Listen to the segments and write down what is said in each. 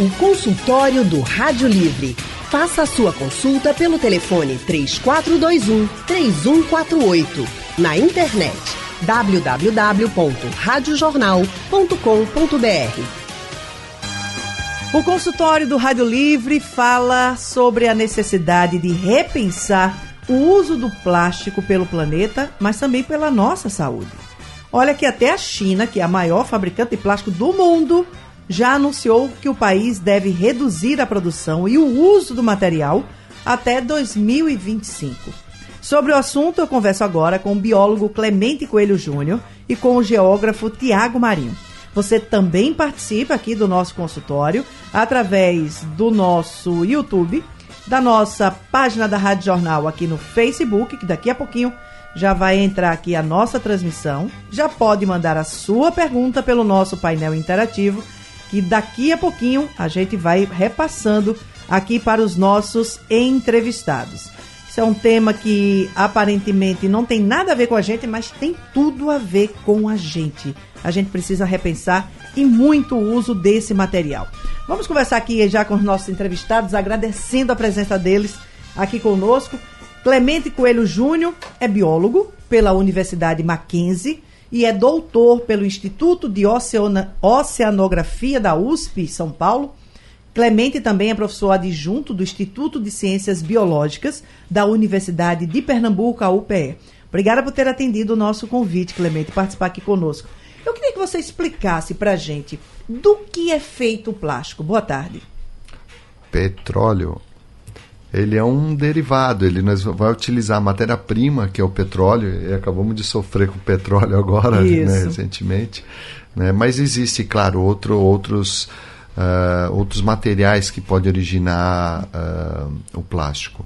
O consultório do Rádio Livre. Faça a sua consulta pelo telefone 3421 3148. Na internet www.radiojornal.com.br. O consultório do Rádio Livre fala sobre a necessidade de repensar o uso do plástico pelo planeta, mas também pela nossa saúde. Olha que até a China, que é a maior fabricante de plástico do mundo, já anunciou que o país deve reduzir a produção e o uso do material até 2025. Sobre o assunto, eu converso agora com o biólogo Clemente Coelho Júnior e com o geógrafo Tiago Marinho. Você também participa aqui do nosso consultório através do nosso YouTube, da nossa página da Rádio Jornal aqui no Facebook, que daqui a pouquinho já vai entrar aqui a nossa transmissão. Já pode mandar a sua pergunta pelo nosso painel interativo, que daqui a pouquinho a gente vai repassando aqui para os nossos entrevistados. Isso é um tema que aparentemente não tem nada a ver com a gente, mas tem tudo a ver com a gente. A gente precisa repensar e muito o uso desse material. Vamos conversar aqui já com os nossos entrevistados, agradecendo a presença deles aqui conosco. Clemente Coelho Júnior é biólogo pela Universidade Mackenzie e é doutor pelo Instituto de Oceanografia da USP, São Paulo. Clemente também é professor adjunto do Instituto de Ciências Biológicas da Universidade de Pernambuco, a UPE. Obrigada por ter atendido o nosso convite, Clemente, participar aqui conosco. Eu queria que você explicasse para a gente do que é feito o plástico. Boa tarde. Petróleo ele é um derivado, ele vai utilizar a matéria-prima, que é o petróleo, e acabamos de sofrer com o petróleo agora, né, recentemente. Né, mas existe, claro, outro, outros, uh, outros materiais que podem originar uh, o plástico.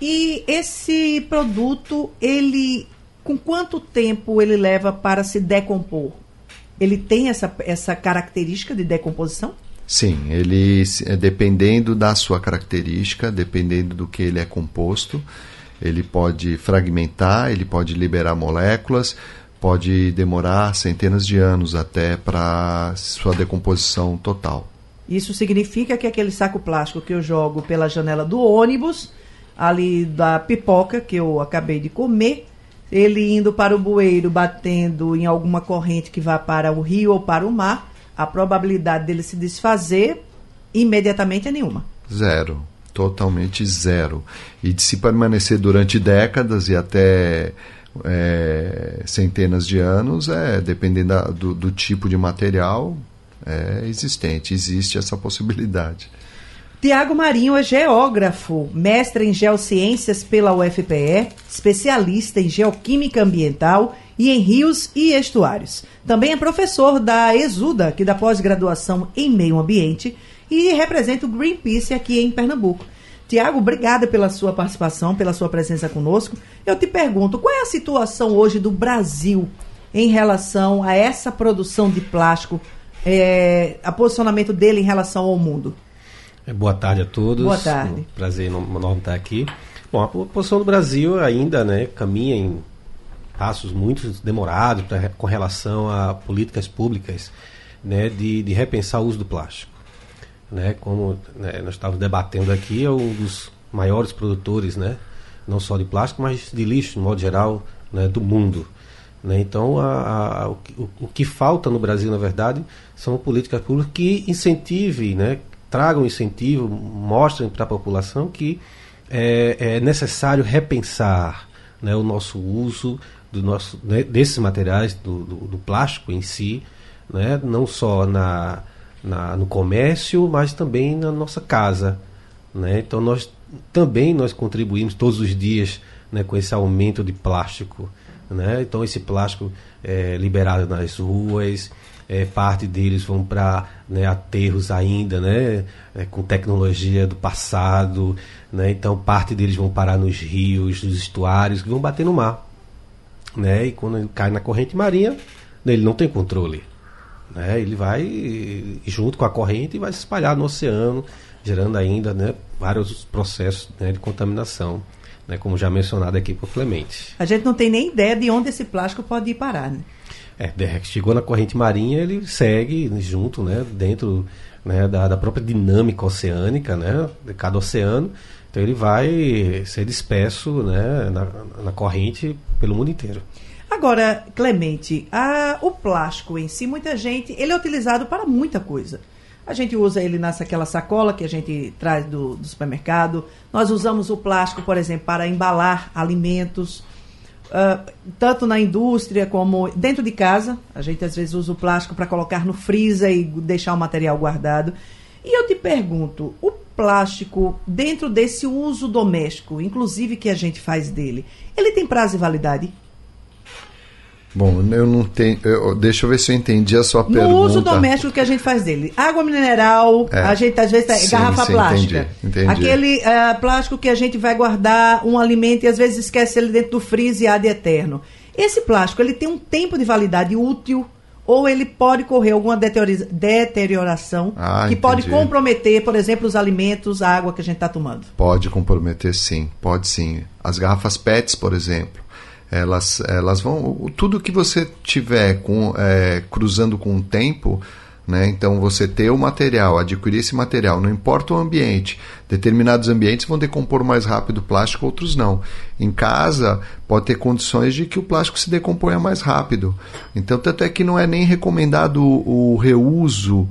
E esse produto, ele com quanto tempo ele leva para se decompor? Ele tem essa, essa característica de decomposição? Sim, ele é, dependendo da sua característica, dependendo do que ele é composto, ele pode fragmentar, ele pode liberar moléculas, pode demorar centenas de anos até para sua decomposição total. Isso significa que aquele saco plástico que eu jogo pela janela do ônibus, ali da pipoca que eu acabei de comer, ele indo para o bueiro, batendo em alguma corrente que vá para o rio ou para o mar, a probabilidade dele se desfazer imediatamente é nenhuma. Zero. Totalmente zero. E de se permanecer durante décadas e até é, centenas de anos, é, dependendo da, do, do tipo de material, é existente, existe essa possibilidade. Tiago Marinho é geógrafo, mestre em geociências pela UFPE, especialista em geoquímica ambiental e em rios e estuários. Também é professor da Exuda, que dá pós-graduação em meio ambiente, e representa o Greenpeace aqui em Pernambuco. Tiago, obrigada pela sua participação, pela sua presença conosco. Eu te pergunto, qual é a situação hoje do Brasil em relação a essa produção de plástico, é, a posicionamento dele em relação ao mundo? É, boa tarde a todos. Boa tarde. Um prazer enorme estar aqui. Bom, a posição do Brasil ainda né, caminha em passos muito demorados pra, com relação a políticas públicas né, de, de repensar o uso do plástico. Né, como né, nós estávamos debatendo aqui, é um dos maiores produtores, né, não só de plástico, mas de lixo, no modo geral, né, do mundo. Né? Então, a, a, o, o, que falta no Brasil, na verdade, são políticas públicas que incentivem, né, tragam incentivo, mostrem para a população que é, é necessário repensar né, o nosso uso do nosso, né, desses materiais, do, do, do, plástico em si, né, não só na, na, no comércio, mas também na nossa casa. Né? Então nós também nós contribuímos todos os dias né, com esse aumento de plástico. Né? Então esse plástico é liberado nas ruas, é, parte deles vão para né, aterros ainda, né, é, com tecnologia do passado, né, então parte deles vão parar nos rios, nos estuários, que vão bater no mar né? E quando ele cai na corrente marinha, ele não tem controle. Né? Ele vai junto com a corrente e vai se espalhar no oceano, gerando ainda né, vários processos né, de contaminação, né, como já mencionado aqui por Clemente. A gente não tem nem ideia de onde esse plástico pode ir parar, né? É, chegou na corrente marinha, ele segue junto, né, dentro né, da, da, própria dinâmica oceânica, né, de cada oceano. Então ele vai ser disperso né, na, na corrente pelo mundo inteiro. Agora, Clemente, a, o plástico em si, muita gente, ele é utilizado para muita coisa. A gente usa ele naquela sacola que a gente traz do, do supermercado. Nós usamos o plástico, por exemplo, para embalar alimentos, uh, tanto na indústria como dentro de casa. A gente às vezes usa o plástico para colocar no freezer e deixar o material guardado. E eu te pergunto, o plástico dentro desse uso doméstico, inclusive que a gente faz dele, ele tem prazo de validade? Bom, eu não tenho. Eu, deixa eu ver se eu entendi a sua no pergunta. No uso doméstico que a gente faz dele. Água mineral, é. a gente às vezes sim, garrafa sim, plástica. Entendi, entendi. Aquele uh, plástico que a gente vai guardar um alimento e às vezes esquece ele dentro do freezer e há de eterno. Esse plástico, ele tem um tempo de validade útil ou ele pode correr alguma deterioração ah, que entendi. pode comprometer, por exemplo, os alimentos, a água que a gente está tomando? Pode comprometer, sim. Pode sim. As garrafas PETs, por exemplo elas, elas vão. Tudo que você tiver com, é, cruzando com o tempo. Né? Então, você ter o material, adquirir esse material, não importa o ambiente. Determinados ambientes vão decompor mais rápido o plástico, outros não. Em casa, pode ter condições de que o plástico se decomponha mais rápido. Então, tanto é que não é nem recomendado o, o reuso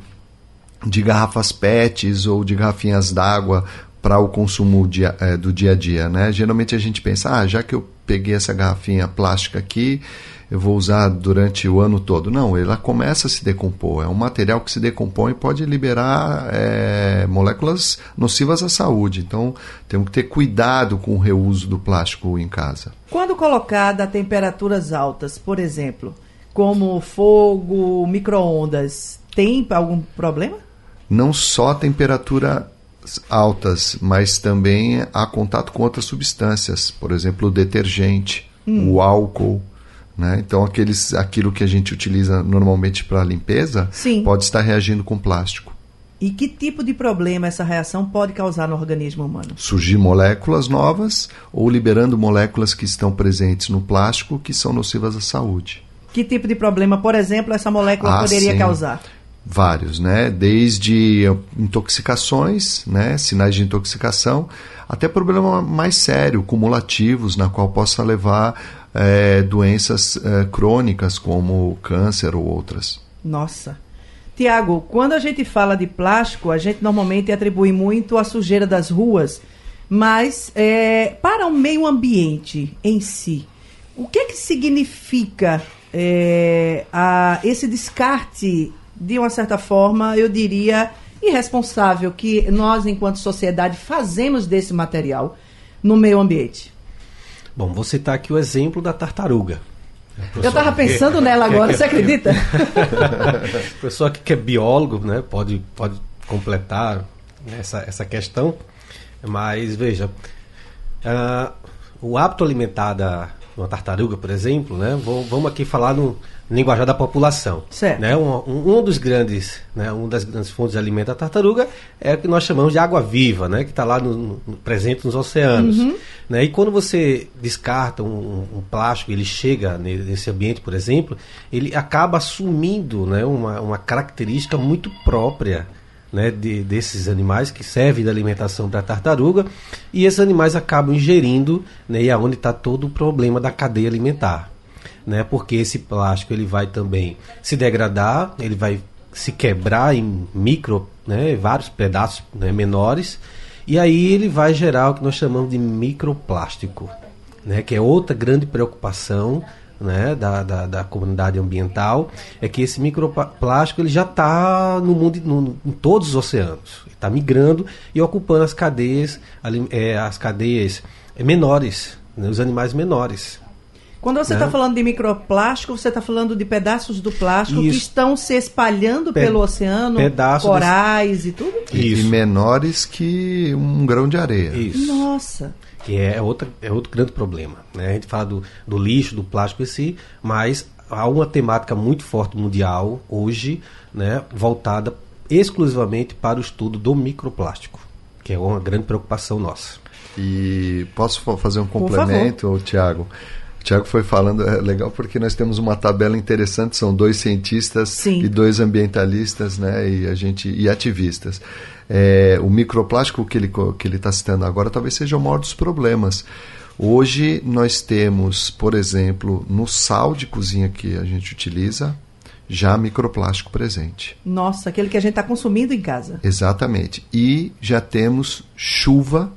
de garrafas PETs ou de garrafinhas d'água para o consumo dia, é, do dia a dia. Né? Geralmente a gente pensa, ah, já que eu peguei essa garrafinha plástica aqui, eu vou usar durante o ano todo. Não, ela começa a se decompor. É um material que se decompõe e pode liberar é, moléculas nocivas à saúde. Então, temos que ter cuidado com o reuso do plástico em casa. Quando colocada a temperaturas altas, por exemplo, como fogo, micro-ondas, tem algum problema? Não só a temperatura altas, mas também há contato com outras substâncias, por exemplo, o detergente, hum. o álcool. Né? Então, aqueles, aquilo que a gente utiliza normalmente para limpeza Sim. pode estar reagindo com plástico. E que tipo de problema essa reação pode causar no organismo humano? Surgir moléculas novas ou liberando moléculas que estão presentes no plástico que são nocivas à saúde. Que tipo de problema, por exemplo, essa molécula ah, poderia sim. causar? Vários, né? Desde intoxicações, né? Sinais de intoxicação, até problema mais sério, cumulativos, na qual possa levar é, doenças é, crônicas como câncer ou outras. Nossa. Tiago, quando a gente fala de plástico, a gente normalmente atribui muito à sujeira das ruas, mas é, para o meio ambiente em si, o que, que significa é, a, esse descarte de uma certa forma, eu diria, irresponsável que nós, enquanto sociedade, fazemos desse material no meio ambiente? Bom, vou citar aqui o exemplo da tartaruga. Eu estava pensando que, nela agora, que, você acredita? o pessoal que é biólogo né, pode, pode completar essa, essa questão, mas veja, uh, o hábito alimentar da uma tartaruga, por exemplo, né, vamos aqui falar no, linguajar da população. Certo. Né? Um, um dos grandes, né, uma das grandes fontes de alimento da tartaruga é o que nós chamamos de água viva, né, que está lá no, no, presente nos oceanos. Uhum. Né? E quando você descarta um, um, plástico, ele chega nesse ambiente, por exemplo, ele acaba assumindo né, uma, uma característica muito própria né, de, desses animais que servem de alimentação para a tartaruga e esses animais acabam ingerindo né, e é onde está todo o problema da cadeia alimentar né? Porque esse plástico ele vai também se degradar, ele vai se quebrar em micro, né, vários pedaços né, menores, e aí ele vai gerar o que nós chamamos de microplástico, né, que é outra grande preocupação né, da, da, da, comunidade ambiental, é que esse microplástico ele já está no mundo, no, em todos os oceanos, está migrando e ocupando as cadeias, ali, é, as cadeias menores, né, os animais menores. Quando você está né? falando de microplástico, você está falando de pedaços do plástico Isso. que estão se espalhando Pe pelo oceano, corais e tudo? Isso. E menores que um grão de areia. Isso. Nossa. Que é, outra, é outro grande problema. Né? A gente fala do, do lixo, do plástico em si, mas há uma temática muito forte mundial hoje, né, voltada exclusivamente para o estudo do microplástico, que é uma grande preocupação nossa. E posso fazer um complemento, Tiago? O Tiago foi falando, é legal porque nós temos uma tabela interessante, são dois cientistas Sim. e dois ambientalistas, né, e a gente e ativistas. É, o microplástico que ele que ele está citando agora talvez seja o maior dos problemas. Hoje nós temos, por exemplo, no sal de cozinha que a gente utiliza, já microplástico presente. Nossa, aquele que a gente está consumindo em casa. Exatamente. E já temos chuva,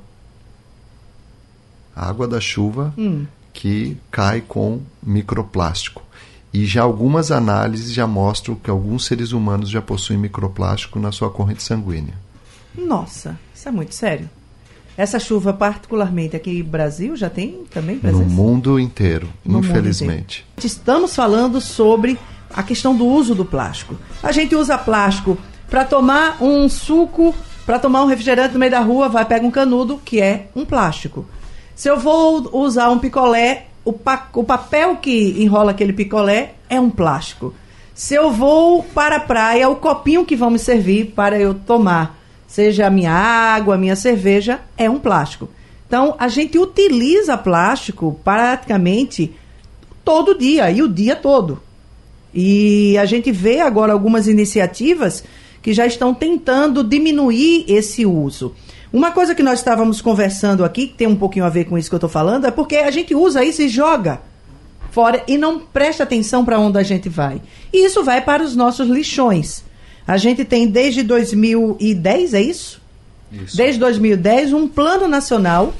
água da chuva, hum que cai com microplástico. E já algumas análises já mostram que alguns seres humanos já possuem microplástico na sua corrente sanguínea. Nossa, isso é muito sério. Essa chuva, particularmente aqui no Brasil, já tem também presença? No mundo inteiro, no infelizmente. Mundo inteiro. Estamos falando sobre a questão do uso do plástico. A gente usa plástico para tomar um suco, para tomar um refrigerante no meio da rua, vai pega um canudo, que é um plástico. Se eu vou usar um picolé, o, pa o papel que enrola aquele picolé é um plástico. Se eu vou para a praia, o copinho que vão me servir para eu tomar, seja a minha água, a minha cerveja, é um plástico. Então, a gente utiliza plástico praticamente todo dia e o dia todo. E a gente vê agora algumas iniciativas que já estão tentando diminuir esse uso. Uma coisa que nós estávamos conversando aqui, que tem um pouquinho a ver com isso que eu estou falando, é porque a gente usa isso e joga fora e não presta atenção para onde a gente vai. E isso vai para os nossos lixões. A gente tem desde 2010, é isso? isso? Desde 2010, um plano nacional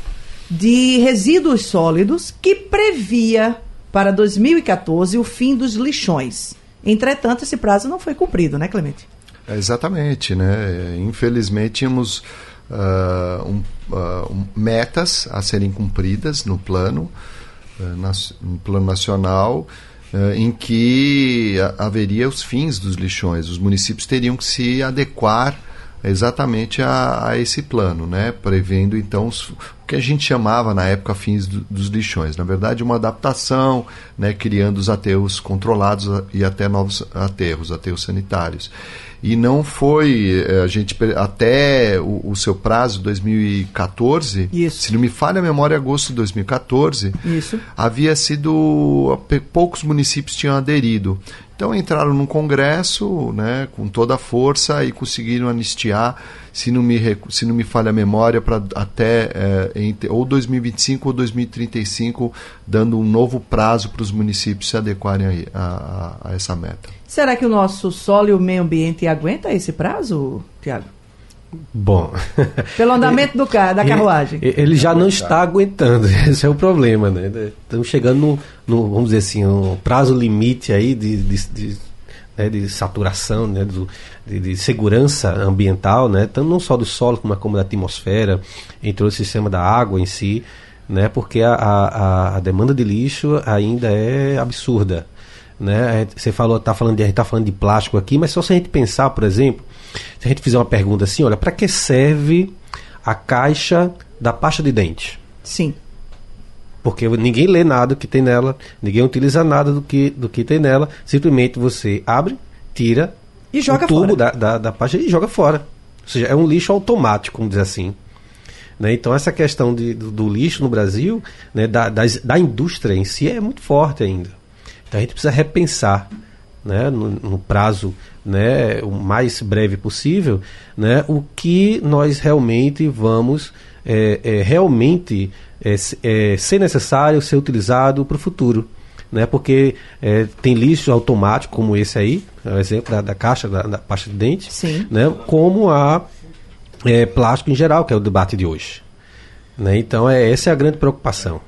de resíduos sólidos que previa para 2014 o fim dos lixões. Entretanto, esse prazo não foi cumprido, né, Clemente? É exatamente, né? Infelizmente, tínhamos uh, um, uh, um, metas a serem cumpridas no plano, uh, no plano nacional, em que haveria os fins dos lixões. Os municípios teriam que se adequar exatamente a, a, esse plano, né? prevendo então os, que a gente chamava na época fins do, dos lixões. Na verdade, uma adaptação, né? criando os aterros controlados e até novos aterros, aterros sanitários e não foi eh, a gente até o, o seu prazo 2014 Isso. se não me falha a memória agosto de 2014 Isso. havia sido poucos municípios tinham aderido então entraram num congresso né, com toda a força e conseguiram anistiar se não me, se não me falha a memória, para até é, entre, ou 2025 ou 2035, dando um novo prazo para os municípios se adequarem a, a, a, essa meta. Será que o nosso solo e o meio ambiente aguenta esse prazo, Tiago? Bom. Pelo andamento do da carruagem. Ele, ele já não está aguentando, esse é o problema, né? Estamos chegando no, no vamos dizer assim, um prazo limite aí de, de, de né, de saturação, né, do, de, de, segurança ambiental, né, tanto não só do solo como, como da atmosfera, entre o sistema da água em si, né, porque a, a, a demanda de lixo ainda é absurda. Né? Você falou, tá falando de, a gente está falando de plástico aqui, mas só se a gente pensar, por exemplo, se a gente fizer uma pergunta assim, olha, para que serve a caixa da pasta de dente? Sim porque ninguém lê nada que tem nela, ninguém utiliza nada do que, do que tem nela, simplesmente você abre, tira e joga o tubo. Da, da, da página e joga fora. Ou seja, é um lixo automático, vamos dizer assim. Né? Então, essa questão de, do, do, lixo no Brasil, né, da, das, da indústria em si, é muito forte ainda. Então, a gente precisa repensar né, no, no, prazo né, o mais breve possível né, o que nós realmente vamos é, é, realmente é, é, ser necessário ser utilizado para o futuro. Né? Porque é, tem lixo automático, como esse aí, é o exemplo da, da caixa, da, da, pasta de dente, Sim. Né? como a é, plástico em geral, que é o debate de hoje. Né? Então, é, essa é a grande preocupação.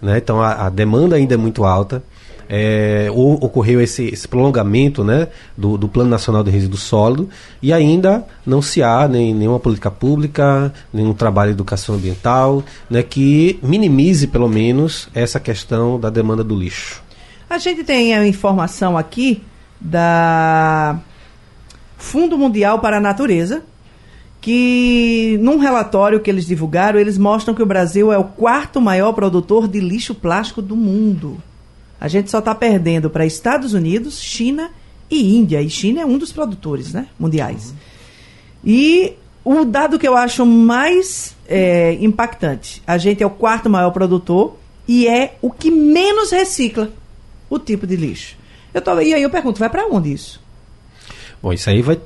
Né? Então, a, a demanda ainda é muito alta é, ocorreu esse, esse, prolongamento né, do, do, Plano Nacional de Resíduos Sólidos e ainda não se há nem, nenhuma política pública, nenhum trabalho de educação ambiental né, que minimize, pelo menos, essa questão da demanda do lixo. A gente tem a informação aqui da Fundo Mundial para a Natureza, que num relatório que eles divulgaram, eles mostram que o Brasil é o quarto maior produtor de lixo plástico do mundo. A gente só está perdendo para Estados Unidos, China e Índia. E China é um dos produtores né, mundiais. Uhum. E o dado que eu acho mais é, impactante: a gente é o quarto maior produtor e é o que menos recicla o tipo de lixo. Eu tô, e aí eu pergunto, vai para onde isso? Bom, isso aí vai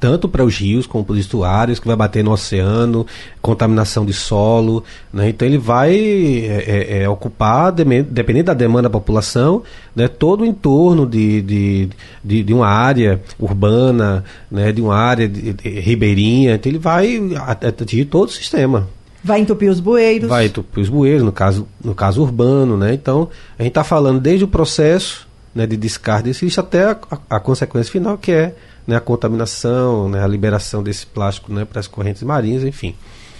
tanto para os rios como para os estuários, que vai bater no oceano, contaminação de solo. Né? Então ele vai é, é, é ocupar, dependendo da demanda da população, né, todo o entorno de, de, de, de uma área urbana, né, de uma área de, de, ribeirinha. Então ele vai atingir todo o sistema. Vai entupir os bueiros. Vai entupir os bueiros, no caso, no caso urbano. Né? Então a gente está falando desde o processo né, de descarte desse lixo até a, a, a consequência final, que é né, a contaminação, né, a liberação desse plástico né, para as correntes marinhas, enfim.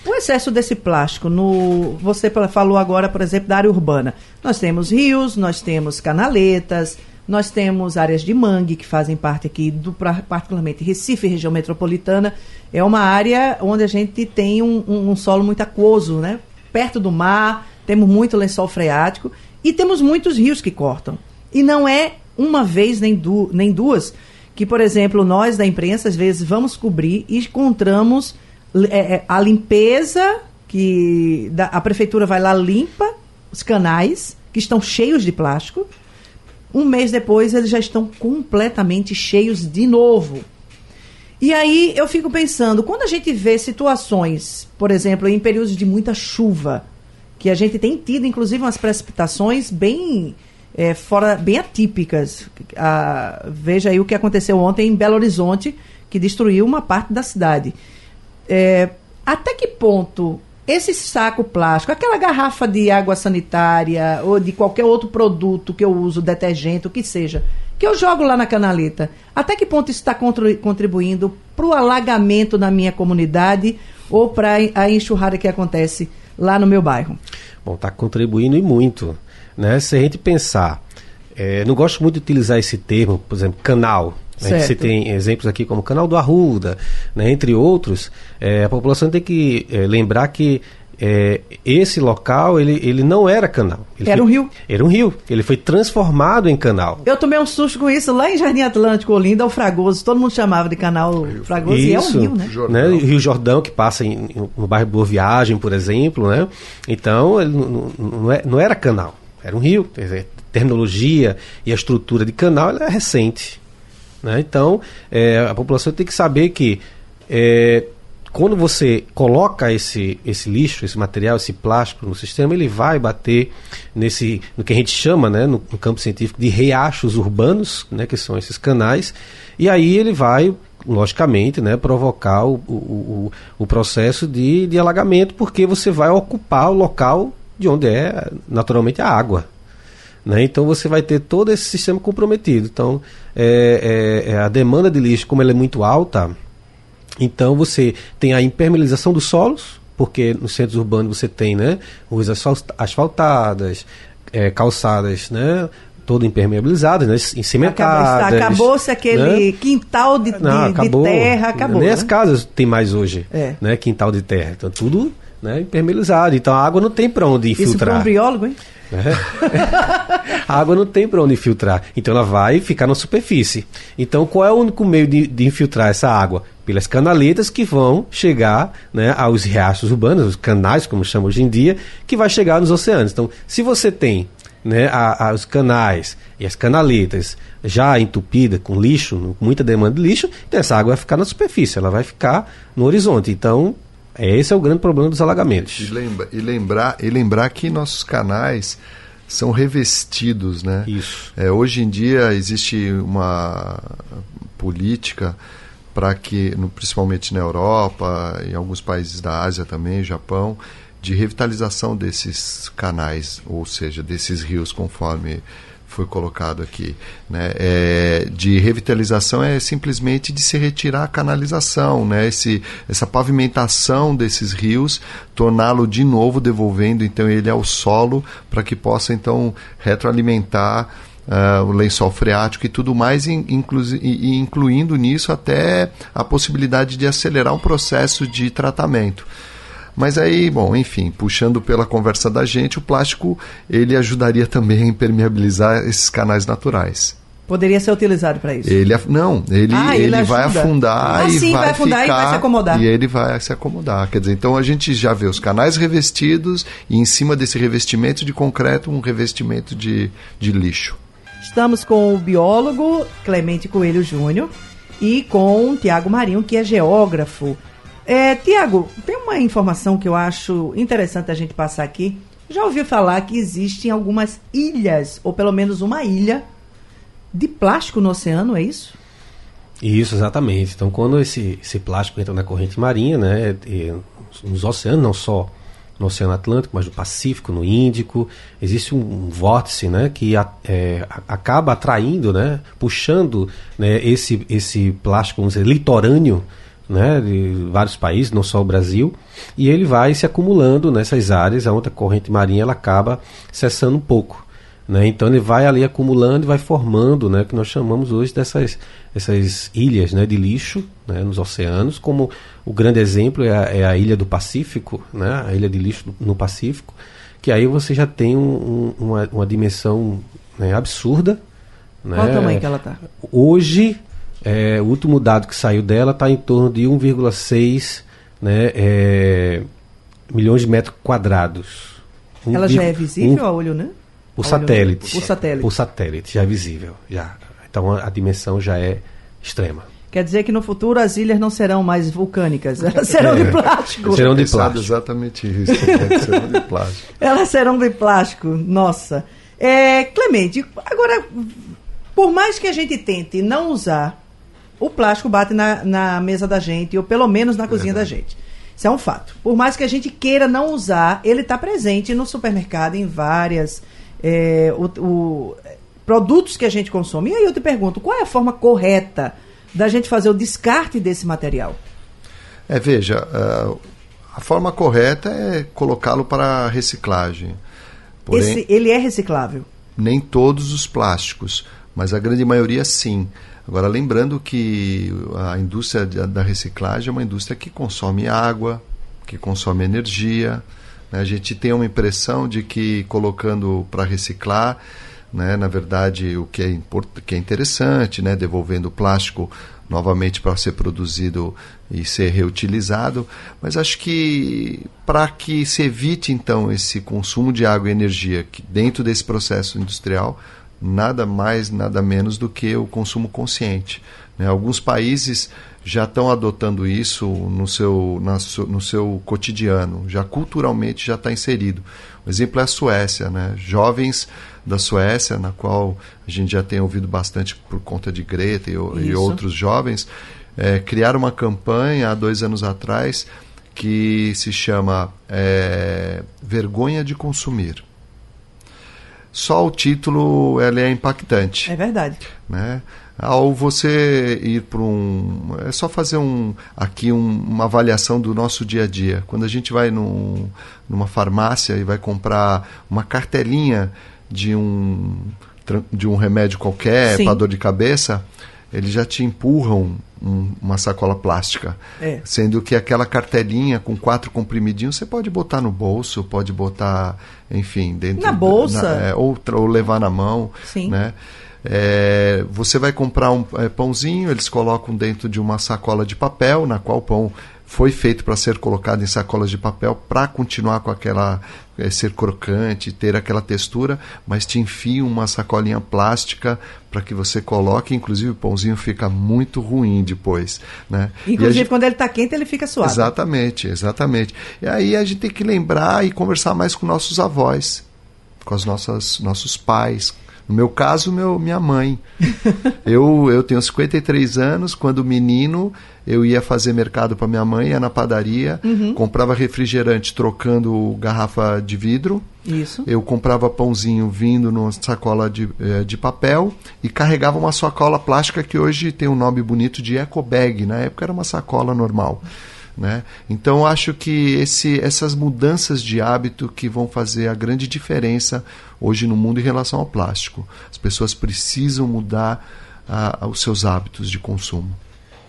O excesso desse plástico, no, você falou agora, por exemplo, da área urbana. Nós temos rios, nós temos canaletas, nós temos áreas de mangue que fazem parte aqui, do, particularmente Recife, região metropolitana. É uma área onde a gente tem um, um, um solo muito aquoso, né? perto do mar, temos muito lençol freático e temos muitos rios que cortam. E não é uma vez nem, du nem duas que, por exemplo, nós da imprensa, às vezes, vamos cobrir e encontramos é, é, a limpeza, que a prefeitura vai lá, limpa os canais, que estão cheios de plástico. Um mês depois, eles já estão completamente cheios de novo. E aí eu fico pensando, quando a gente vê situações, por exemplo, em períodos de muita chuva, que a gente tem tido, inclusive, umas precipitações bem é, fora bem atípicas. Ah, veja aí o que aconteceu ontem em Belo Horizonte, que destruiu uma parte da cidade. É, até que ponto esse saco plástico, aquela garrafa de água sanitária ou de qualquer outro produto que eu uso, detergente, o que seja, que eu jogo lá na canaleta, até que ponto isso está contribuindo para o alagamento na minha comunidade ou para a enxurrada que acontece lá no meu bairro? Bom, está contribuindo e muito. Né? Se a gente pensar, é, não gosto muito de utilizar esse termo, por exemplo, canal. Né? Você tem exemplos aqui como o canal do Arruda, né? entre outros. É, a população tem que é, lembrar que é, esse local ele, ele não era canal. Ele era foi, um rio. Era um rio. Ele foi transformado em canal. Eu tomei um susto com isso lá em Jardim Atlântico, Olinda, o Fragoso. Todo mundo chamava de canal Fragoso isso, e é um rio, né? né? Rio Jordão, que passa em, no bairro Boa Viagem, por exemplo. Né? Então, ele não, não, é, não era canal. Era um rio. Dizer, a tecnologia e a estrutura de canal é recente. Né? Então, é, a população tem que saber que é, quando você coloca esse, esse lixo, esse material, esse plástico no sistema, ele vai bater nesse, no que a gente chama, né, no, no campo científico, de riachos urbanos, né, que são esses canais, e aí ele vai logicamente, né, provocar o, o, o, processo de, de alagamento, porque você vai ocupar o local de onde é naturalmente a água. Né? Então você vai ter todo esse sistema comprometido. Então é, é, é, a demanda de lixo, como ela é muito alta, então você tem a impermeabilização dos solos, porque nos centros urbanos você tem né, ruas asfaltadas, é, calçadas né, todo impermeabilizadas, né, encimentadas. Acabou-se aquele né? quintal de, de, Não, acabou, de terra, acabou. Nem né? as casas tem mais hoje, é. né, quintal de terra. Então tudo né, impermeabilizado. Então a água não tem para onde infiltrar. Isso um biólogo, hein? É. a água não tem para onde infiltrar, então ela vai ficar na superfície. Então, qual é o único meio de, de infiltrar essa água? Pelas canaletas que vão chegar né, aos riachos urbanos, os canais, como chama hoje em dia, que vai chegar nos oceanos. Então, se você tem né, a, a, os canais e as canaletas já entupidas com lixo, com muita demanda de lixo, então essa água vai ficar na superfície, ela vai ficar no horizonte. Então, esse é o grande problema dos alagamentos. E, lembra, e, lembrar, e lembrar que nossos canais são revestidos, né? Isso. É, hoje em dia existe uma política para que, principalmente na Europa, em alguns países da Ásia também, Japão, de revitalização desses canais, ou seja, desses rios, conforme foi colocado aqui, né? É, de revitalização é simplesmente de se retirar a canalização, né? Esse, essa pavimentação desses rios, torná-lo de novo devolvendo então ele ao solo para que possa então retroalimentar Uh, o lençol freático e tudo mais, e incluindo nisso até a possibilidade de acelerar um processo de tratamento. Mas aí, bom, enfim, puxando pela conversa da gente, o plástico ele ajudaria também a impermeabilizar esses canais naturais. Poderia ser utilizado para isso. Ele não, ele, ah, ele, ele vai afundar ah, e sim, vai, vai afundar ficar, e vai se acomodar. E ele vai se acomodar. Quer dizer, então a gente já vê os canais revestidos e em cima desse revestimento de concreto um revestimento de, de lixo. Estamos com o biólogo Clemente Coelho Júnior e com o Tiago Marinho, que é geógrafo. É, Tiago, tem uma informação que eu acho interessante a gente passar aqui. Já ouviu falar que existem algumas ilhas, ou pelo menos uma ilha, de plástico no oceano, é isso? Isso, exatamente. Então, quando esse, esse plástico entra na corrente marinha, né, nos oceanos, não só no Oceano Atlântico, mas no Pacífico, no Índico, existe um, vórtice, né, que a, é, acaba atraindo, né, puxando, né, esse esse plástico, vamos dizer, litorâneo, né, de vários países, não só o Brasil, e ele vai se acumulando nessas áreas, onde a corrente marinha ela acaba cessando um pouco. Né? Então ele vai ali acumulando e vai formando né, o que nós chamamos hoje dessas essas ilhas né, de lixo né, nos oceanos, como o grande exemplo é a, é a, ilha do Pacífico, né, a ilha de lixo no Pacífico, que aí você já tem um, um, uma, uma, dimensão né, absurda. Qual o tamanho que ela está? Hoje, é, o último dado que saiu dela está em torno de 1,6 né, é, milhões de metros quadrados. Ela já é visível um, a olho, né? Por satélite. Por satélite. Por satélite, já é visível. Já. Então a, a dimensão já é extrema. Quer dizer que no futuro as ilhas não serão mais vulcânicas, elas serão é, de plástico. Serão de plástico. Exatamente isso. Né? serão de plástico. Elas serão de plástico, nossa. É, Clemente, agora, por mais que a gente tente não usar, o plástico bate na, na mesa da gente, ou pelo menos na cozinha da gente. Isso é um fato. Por mais que a gente queira não usar, ele está presente no supermercado em várias é, o, o, produtos que a gente consome. E aí eu te pergunto, qual é a forma correta da gente fazer o descarte desse material? É, veja, uh, a forma correta é colocá-lo para reciclagem. Porém, Esse, ele é reciclável? Nem todos os plásticos, mas a grande maioria sim. Agora, lembrando que a indústria da reciclagem é uma indústria que consome água, que consome energia, né? A gente tem uma impressão de que colocando para reciclar, né, na verdade, o que é, que é interessante, né, devolvendo o plástico novamente para ser produzido e ser reutilizado, mas acho que para que se evite então esse consumo de água e energia que dentro desse processo industrial, nada mais, nada menos do que o consumo consciente. Né? Alguns países já estão adotando isso no seu, na, no seu cotidiano, já culturalmente já está inserido. O exemplo é a Suécia, né? jovens da Suécia, na qual a gente já tem ouvido bastante por conta de Greta e, e outros jovens, é, criaram uma campanha há dois anos atrás que se chama é, Vergonha de Consumir. Só o título ele é impactante. É verdade. Né? ao você ir para um. É só fazer um, aqui um, uma avaliação do nosso dia a dia. Quando a gente vai num, numa farmácia e vai comprar uma cartelinha de um, de um remédio qualquer para dor de cabeça, eles já te empurram um, uma sacola plástica. É. Sendo que aquela cartelinha com quatro comprimidinhos você pode botar no bolso, pode botar, enfim, dentro. Na bolsa. Na, é, ou, ou levar na mão. Sim. Né? É, você vai comprar um é, pãozinho, eles colocam dentro de uma sacola de papel, na qual o pão foi feito para ser colocado em sacolas de papel para continuar com aquela é, ser crocante, ter aquela textura, mas te enfiam uma sacolinha plástica para que você coloque, inclusive o pãozinho fica muito ruim depois, né? Inclusive gente... quando ele está quente ele fica suave. Exatamente, exatamente. E aí a gente tem que lembrar e conversar mais com nossos avós, com os nossos nossos pais, no meu caso, meu, minha mãe. eu, eu tenho 53 anos, quando menino, eu ia fazer mercado para minha mãe, ia na padaria, uhum. comprava refrigerante trocando garrafa de vidro. Isso. Eu comprava pãozinho vindo numa sacola de, eh, de papel e carregava uma sacola plástica que hoje tem um nome bonito de eco bag. Na época era uma sacola normal. Né? Então acho que esse, essas mudanças de hábito que vão fazer a grande diferença hoje no mundo em relação ao plástico. As pessoas precisam mudar uh, os seus hábitos de consumo.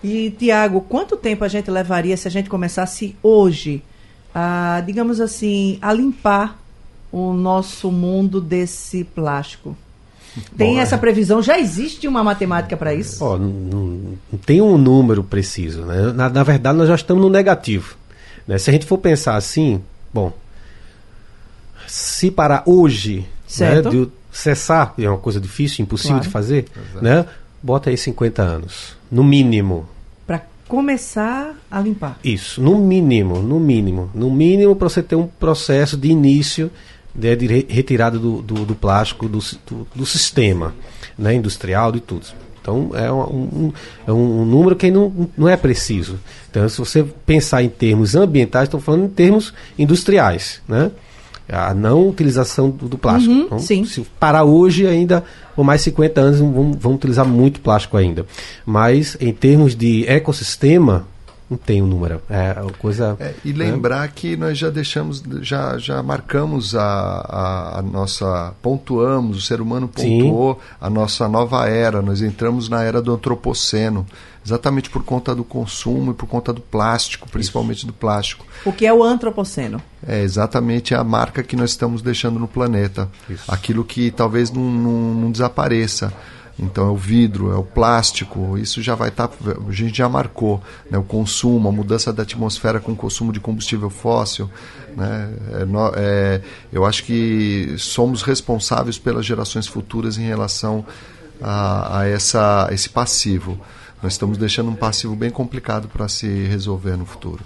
E Tiago, quanto tempo a gente levaria se a gente começasse hoje a, digamos assim, a limpar o nosso mundo desse plástico? Tem Bom, essa é. previsão? Já existe uma matemática para isso? Não, não, não, tem um número preciso. Né? Na, na, verdade, nós já estamos no negativo. Né? Se a gente for pensar assim, bom, se para hoje né, de cessar, é uma coisa difícil, impossível claro. de fazer, né? bota aí 50 anos, no mínimo. Para começar a limpar. Isso, no mínimo, no mínimo. No mínimo para você ter um processo de início né, de retirada do, do, do plástico do, do, do, sistema né, industrial, de tudo. Então é um, um, é um número que não, não é preciso. Então, se você pensar em termos ambientais, estou falando em termos industriais. Né? a não utilização do, do plástico. Uhum, então, sim. Se parar hoje ainda, por mais 50 anos, vão, vão utilizar muito plástico ainda. Mas em termos de ecossistema, não tem um número. É coisa. É, e né? lembrar que nós já deixamos, já, já marcamos a, a, a, nossa. pontuamos, o ser humano pontuou Sim. a nossa nova era. Nós entramos na era do antropoceno exatamente por conta do consumo e por conta do plástico, principalmente Isso. do plástico. O que é o antropoceno? É exatamente a marca que nós estamos deixando no planeta. Isso. Aquilo que talvez não, não, não desapareça. Então é o vidro, é o plástico, isso já vai estar, tá, a gente já marcou, né, o consumo, a mudança da atmosfera com o consumo de combustível fóssil. Né, é, é, eu acho que somos responsáveis pelas gerações futuras em relação a, a essa, esse passivo. Nós estamos deixando um passivo bem complicado para se resolver no futuro.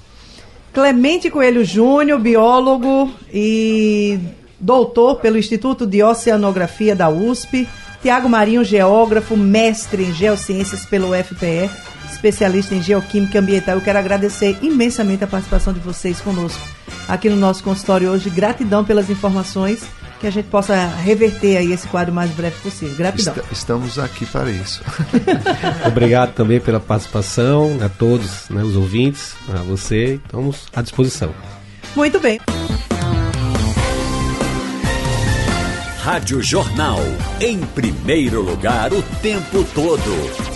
Clemente Coelho Júnior, biólogo e doutor pelo Instituto de Oceanografia da USP. Tiago Marinho, geógrafo, mestre em geociências pelo UFPE, especialista em geoquímica ambiental. Eu quero agradecer imensamente a participação de vocês conosco aqui no nosso consultório hoje. Gratidão pelas informações que a gente possa reverter aí esse quadro o mais breve possível. Gratidão. Est estamos aqui para isso. Obrigado também pela participação, a todos né, os ouvintes, a você. Estamos à disposição. Muito bem. Rádio Jornal, em primeiro lugar o tempo todo.